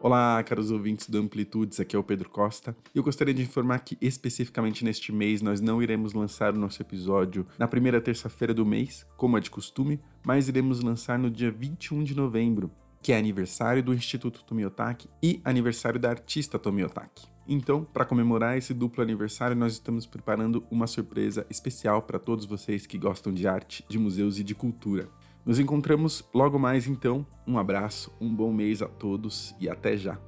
Olá, caros ouvintes do Amplitudes, aqui é o Pedro Costa. Eu gostaria de informar que especificamente neste mês nós não iremos lançar o nosso episódio na primeira terça-feira do mês, como é de costume, mas iremos lançar no dia 21 de novembro, que é aniversário do Instituto Tomiotaki e aniversário da artista Tomiotaki. Então, para comemorar esse duplo aniversário, nós estamos preparando uma surpresa especial para todos vocês que gostam de arte, de museus e de cultura. Nos encontramos logo mais então. Um abraço, um bom mês a todos e até já.